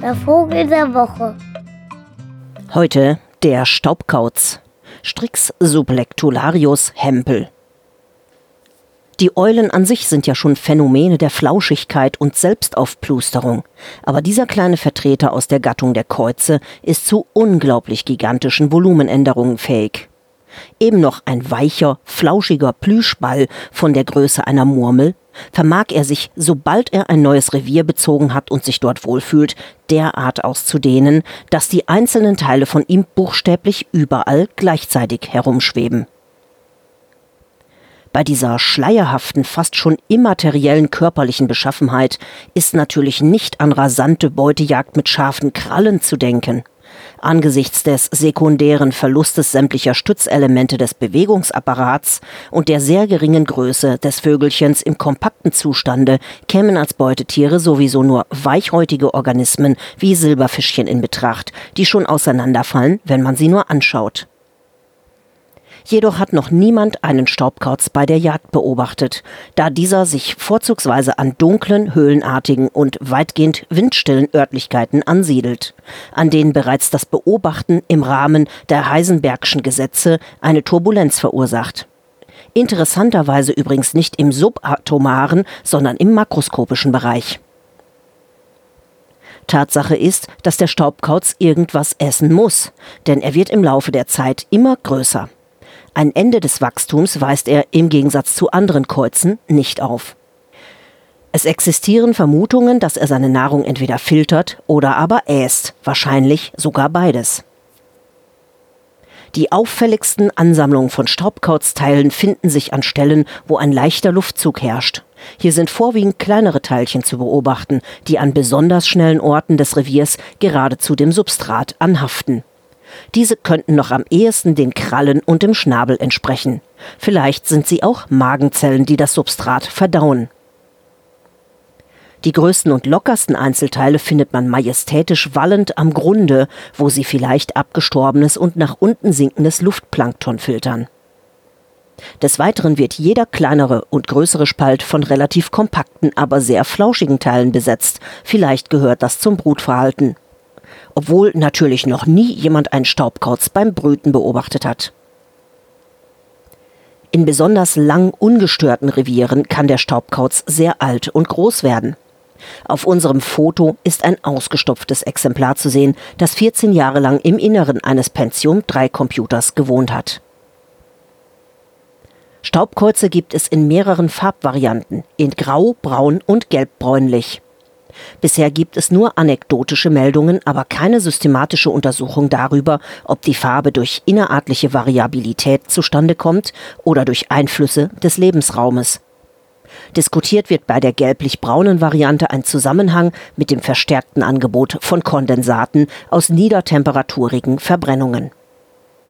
Der Vogel der Woche. Heute der Staubkauz. Strix sublectularius hempel. Die Eulen an sich sind ja schon Phänomene der Flauschigkeit und Selbstaufplusterung. Aber dieser kleine Vertreter aus der Gattung der Käuze ist zu unglaublich gigantischen Volumenänderungen fähig. Eben noch ein weicher, flauschiger Plüschball von der Größe einer Murmel, vermag er sich, sobald er ein neues Revier bezogen hat und sich dort wohlfühlt, derart auszudehnen, dass die einzelnen Teile von ihm buchstäblich überall gleichzeitig herumschweben. Bei dieser schleierhaften, fast schon immateriellen körperlichen Beschaffenheit ist natürlich nicht an rasante Beutejagd mit scharfen Krallen zu denken. Angesichts des sekundären Verlustes sämtlicher Stützelemente des Bewegungsapparats und der sehr geringen Größe des Vögelchens im kompakten Zustande kämen als Beutetiere sowieso nur weichhäutige Organismen wie Silberfischchen in Betracht, die schon auseinanderfallen, wenn man sie nur anschaut. Jedoch hat noch niemand einen Staubkauz bei der Jagd beobachtet, da dieser sich vorzugsweise an dunklen, höhlenartigen und weitgehend windstillen Örtlichkeiten ansiedelt, an denen bereits das Beobachten im Rahmen der Heisenbergschen Gesetze eine Turbulenz verursacht. Interessanterweise übrigens nicht im subatomaren, sondern im makroskopischen Bereich. Tatsache ist, dass der Staubkauz irgendwas essen muss, denn er wird im Laufe der Zeit immer größer. Ein Ende des Wachstums weist er im Gegensatz zu anderen Käuzen nicht auf. Es existieren Vermutungen, dass er seine Nahrung entweder filtert oder aber äst, wahrscheinlich sogar beides. Die auffälligsten Ansammlungen von Staubkauzteilen finden sich an Stellen, wo ein leichter Luftzug herrscht. Hier sind vorwiegend kleinere Teilchen zu beobachten, die an besonders schnellen Orten des Reviers geradezu dem Substrat anhaften. Diese könnten noch am ehesten den Krallen und dem Schnabel entsprechen. Vielleicht sind sie auch Magenzellen, die das Substrat verdauen. Die größten und lockersten Einzelteile findet man majestätisch wallend am Grunde, wo sie vielleicht abgestorbenes und nach unten sinkendes Luftplankton filtern. Des Weiteren wird jeder kleinere und größere Spalt von relativ kompakten, aber sehr flauschigen Teilen besetzt. Vielleicht gehört das zum Brutverhalten obwohl natürlich noch nie jemand einen Staubkauz beim Brüten beobachtet hat. In besonders lang ungestörten Revieren kann der Staubkauz sehr alt und groß werden. Auf unserem Foto ist ein ausgestopftes Exemplar zu sehen, das 14 Jahre lang im Inneren eines Pentium 3 Computers gewohnt hat. Staubkäuze gibt es in mehreren Farbvarianten, in grau, braun und gelbbräunlich. Bisher gibt es nur anekdotische Meldungen, aber keine systematische Untersuchung darüber, ob die Farbe durch innerartliche Variabilität zustande kommt oder durch Einflüsse des Lebensraumes. Diskutiert wird bei der gelblich-braunen Variante ein Zusammenhang mit dem verstärkten Angebot von Kondensaten aus niedertemperaturige Verbrennungen.